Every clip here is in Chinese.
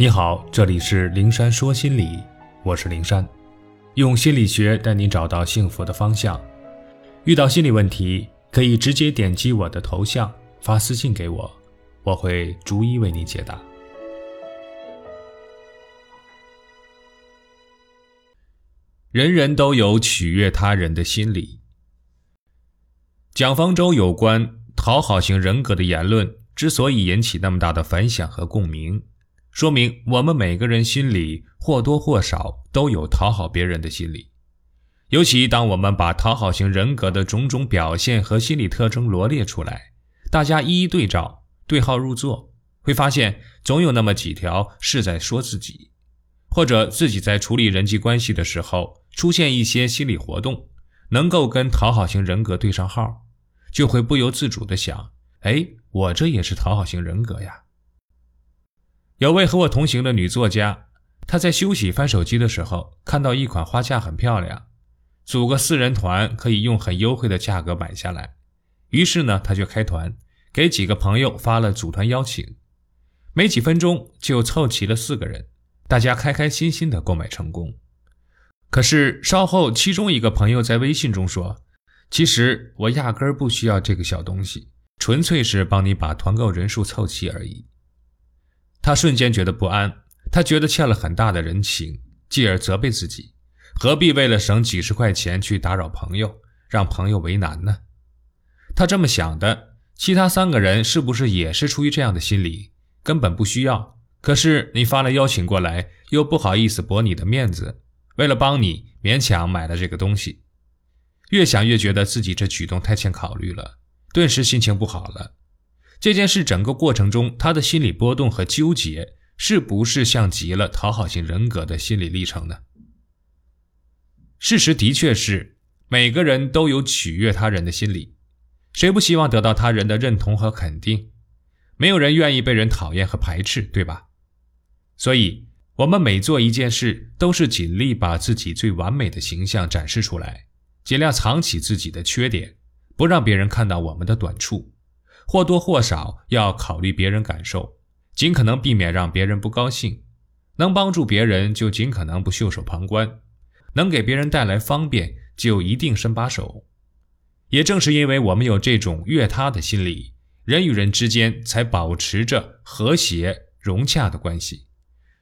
你好，这里是灵山说心理，我是灵山，用心理学带你找到幸福的方向。遇到心理问题，可以直接点击我的头像发私信给我，我会逐一为你解答。人人都有取悦他人的心理。蒋方舟有关讨好型人格的言论之所以引起那么大的反响和共鸣。说明我们每个人心里或多或少都有讨好别人的心理，尤其当我们把讨好型人格的种种表现和心理特征罗列出来，大家一一对照、对号入座，会发现总有那么几条是在说自己，或者自己在处理人际关系的时候出现一些心理活动，能够跟讨好型人格对上号，就会不由自主的想：哎，我这也是讨好型人格呀。有位和我同行的女作家，她在休息翻手机的时候，看到一款花架很漂亮，组个四人团可以用很优惠的价格买下来。于是呢，她就开团，给几个朋友发了组团邀请，没几分钟就凑齐了四个人，大家开开心心的购买成功。可是稍后，其中一个朋友在微信中说：“其实我压根儿不需要这个小东西，纯粹是帮你把团购人数凑齐而已。”他瞬间觉得不安，他觉得欠了很大的人情，继而责备自己：何必为了省几十块钱去打扰朋友，让朋友为难呢？他这么想的，其他三个人是不是也是出于这样的心理？根本不需要，可是你发了邀请过来，又不好意思驳你的面子，为了帮你勉强买了这个东西。越想越觉得自己这举动太欠考虑了，顿时心情不好了。这件事整个过程中，他的心理波动和纠结，是不是像极了讨好型人格的心理历程呢？事实的确是，每个人都有取悦他人的心理，谁不希望得到他人的认同和肯定？没有人愿意被人讨厌和排斥，对吧？所以，我们每做一件事，都是尽力把自己最完美的形象展示出来，尽量藏起自己的缺点，不让别人看到我们的短处。或多或少要考虑别人感受，尽可能避免让别人不高兴。能帮助别人就尽可能不袖手旁观，能给别人带来方便就一定伸把手。也正是因为我们有这种悦他的心理，人与人之间才保持着和谐融洽的关系，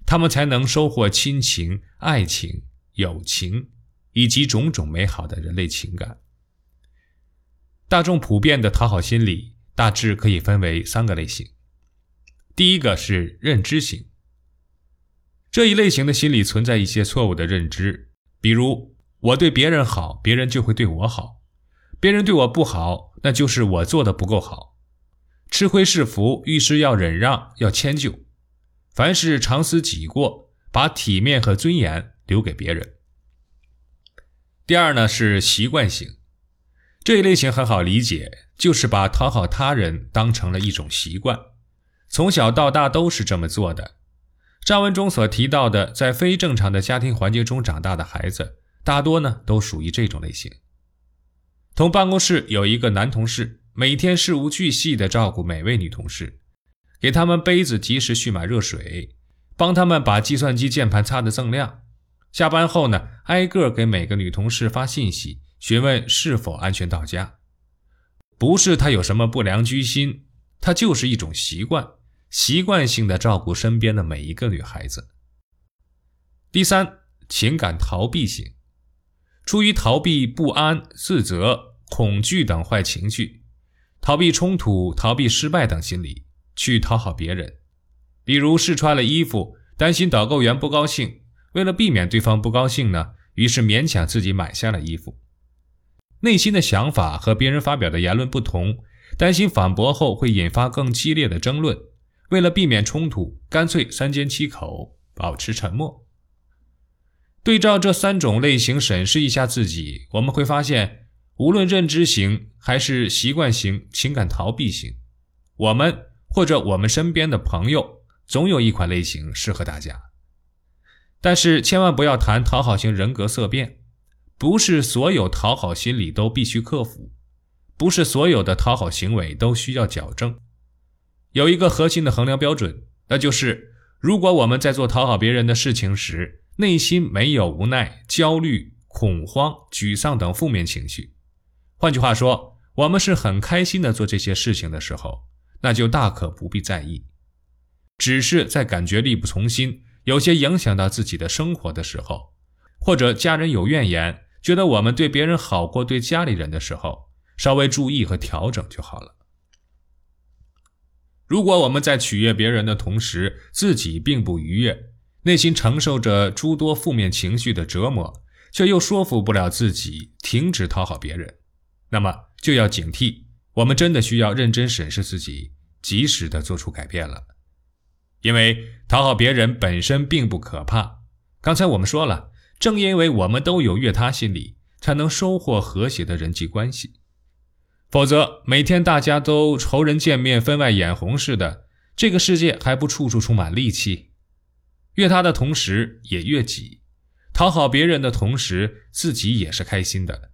他们才能收获亲情、爱情、友情以及种种美好的人类情感。大众普遍的讨好心理。大致可以分为三个类型。第一个是认知型，这一类型的心理存在一些错误的认知，比如我对别人好，别人就会对我好；别人对我不好，那就是我做的不够好。吃亏是福，遇事要忍让，要迁就，凡事常思己过，把体面和尊严留给别人。第二呢是习惯型。这一类型很好理解，就是把讨好他人当成了一种习惯，从小到大都是这么做的。上文中所提到的，在非正常的家庭环境中长大的孩子，大多呢都属于这种类型。同办公室有一个男同事，每天事无巨细地照顾每位女同事，给他们杯子及时蓄满热水，帮他们把计算机键盘擦得锃亮。下班后呢，挨个给每个女同事发信息。询问是否安全到家，不是他有什么不良居心，他就是一种习惯，习惯性的照顾身边的每一个女孩子。第三，情感逃避型，出于逃避不安、自责、恐惧等坏情绪，逃避冲突、逃避失败等心理，去讨好别人。比如试穿了衣服，担心导购员不高兴，为了避免对方不高兴呢，于是勉强自己买下了衣服。内心的想法和别人发表的言论不同，担心反驳后会引发更激烈的争论，为了避免冲突，干脆三缄其口，保持沉默。对照这三种类型审视一下自己，我们会发现，无论认知型还是习惯型、情感逃避型，我们或者我们身边的朋友，总有一款类型适合大家。但是千万不要谈讨好型人格色变。不是所有讨好心理都必须克服，不是所有的讨好行为都需要矫正。有一个核心的衡量标准，那就是如果我们在做讨好别人的事情时，内心没有无奈、焦虑、恐慌、沮丧等负面情绪，换句话说，我们是很开心的做这些事情的时候，那就大可不必在意。只是在感觉力不从心，有些影响到自己的生活的时候，或者家人有怨言，觉得我们对别人好过对家里人的时候，稍微注意和调整就好了。如果我们在取悦别人的同时，自己并不愉悦，内心承受着诸多负面情绪的折磨，却又说服不了自己停止讨好别人，那么就要警惕，我们真的需要认真审视自己，及时的做出改变了。因为讨好别人本身并不可怕，刚才我们说了，正因为我们都有悦他心理，才能收获和谐的人际关系。否则，每天大家都仇人见面分外眼红似的，这个世界还不处处充满戾气？悦他的同时也悦己，讨好别人的同时自己也是开心的，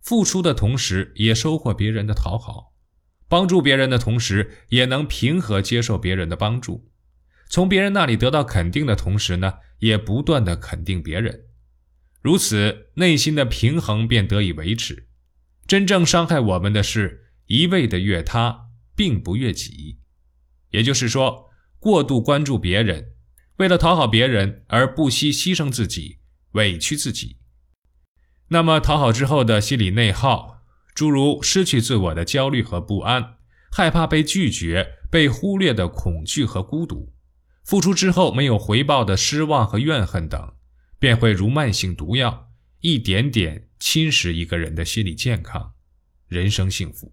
付出的同时也收获别人的讨好，帮助别人的同时也能平和接受别人的帮助，从别人那里得到肯定的同时呢，也不断的肯定别人，如此内心的平衡便得以维持。真正伤害我们的是一味的越他，并不越己，也就是说，过度关注别人，为了讨好别人而不惜牺牲自己、委屈自己。那么，讨好之后的心理内耗，诸如失去自我的焦虑和不安，害怕被拒绝、被忽略的恐惧和孤独，付出之后没有回报的失望和怨恨等，便会如慢性毒药。一点点侵蚀一个人的心理健康、人生幸福。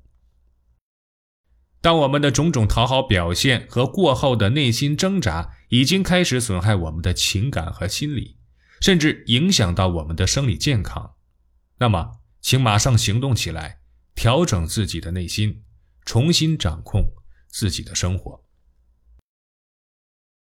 当我们的种种讨好表现和过后的内心挣扎已经开始损害我们的情感和心理，甚至影响到我们的生理健康，那么，请马上行动起来，调整自己的内心，重新掌控自己的生活。